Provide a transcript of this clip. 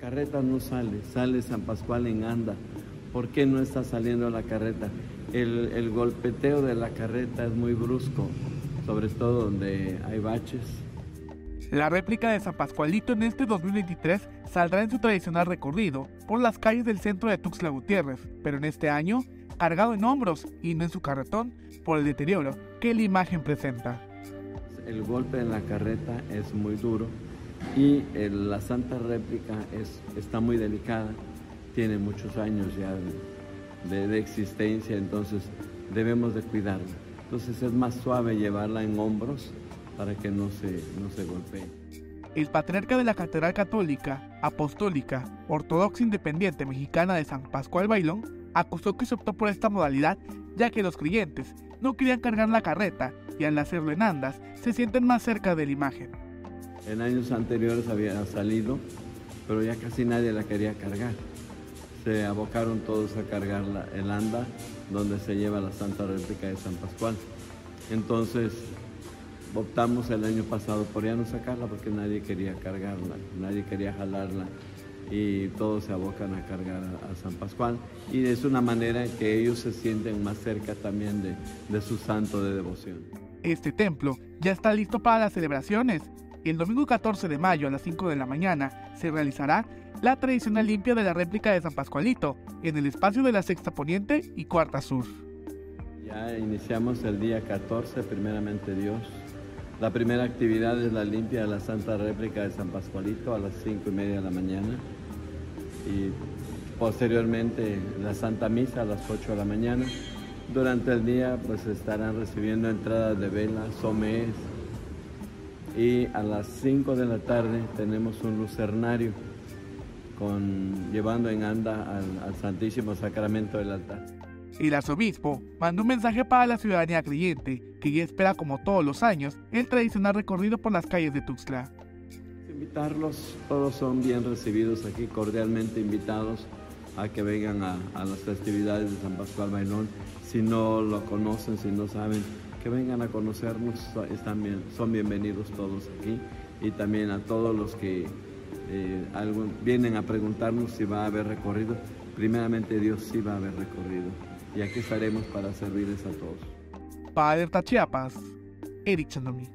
carreta no sale, sale San Pascual en anda. ¿Por qué no está saliendo la carreta? El, el golpeteo de la carreta es muy brusco, sobre todo donde hay baches. La réplica de San Pascualito en este 2023 saldrá en su tradicional recorrido por las calles del centro de Tuxtla Gutiérrez, pero en este año cargado en hombros y no en su carretón por el deterioro que la imagen presenta. El golpe en la carreta es muy duro y la santa réplica es, está muy delicada, tiene muchos años ya de, de existencia, entonces debemos de cuidarla. Entonces es más suave llevarla en hombros para que no se, no se golpee. El patriarca de la Catedral Católica, Apostólica, Ortodoxa Independiente Mexicana de San Pascual Bailón acusó que se optó por esta modalidad ya que los creyentes no querían cargar la carreta y al hacerlo en andas se sienten más cerca de la imagen. En años anteriores había salido, pero ya casi nadie la quería cargar. Se abocaron todos a cargar el anda donde se lleva la Santa Réplica de San Pascual. Entonces optamos el año pasado por ya no sacarla porque nadie quería cargarla, nadie quería jalarla y todos se abocan a cargar a, San Pascual y es una manera que ellos se sienten más cerca también de, de su santo de devoción. Este templo ya está listo para las celebraciones. El domingo 14 de mayo a las 5 de la mañana se realizará la tradicional limpia de la réplica de San Pascualito en el espacio de la Sexta Poniente y Cuarta Sur. Ya iniciamos el día 14, primeramente Dios, la primera actividad es la limpia de la Santa Réplica de San Pascualito a las 5 y media de la mañana y posteriormente la Santa Misa a las 8 de la mañana. Durante el día pues estarán recibiendo entradas de vela, somés y a las 5 de la tarde tenemos un lucernario con, llevando en anda al, al Santísimo Sacramento del altar. El arzobispo mandó un mensaje para la ciudadanía creyente, que ya espera como todos los años el tradicional recorrido por las calles de Tuxtla. Invitarlos, todos son bien recibidos aquí, cordialmente invitados a que vengan a, las festividades de San Pascual Bailón. Si no lo conocen, si no saben, que vengan a conocernos, están son bienvenidos todos aquí y también a todos los que eh, vienen a preguntarnos si va a haber recorrido. Primeramente Dios sí va a haber recorrido y aquí estaremos para servirles a todos. Para Chiapas, Eric Chandomí.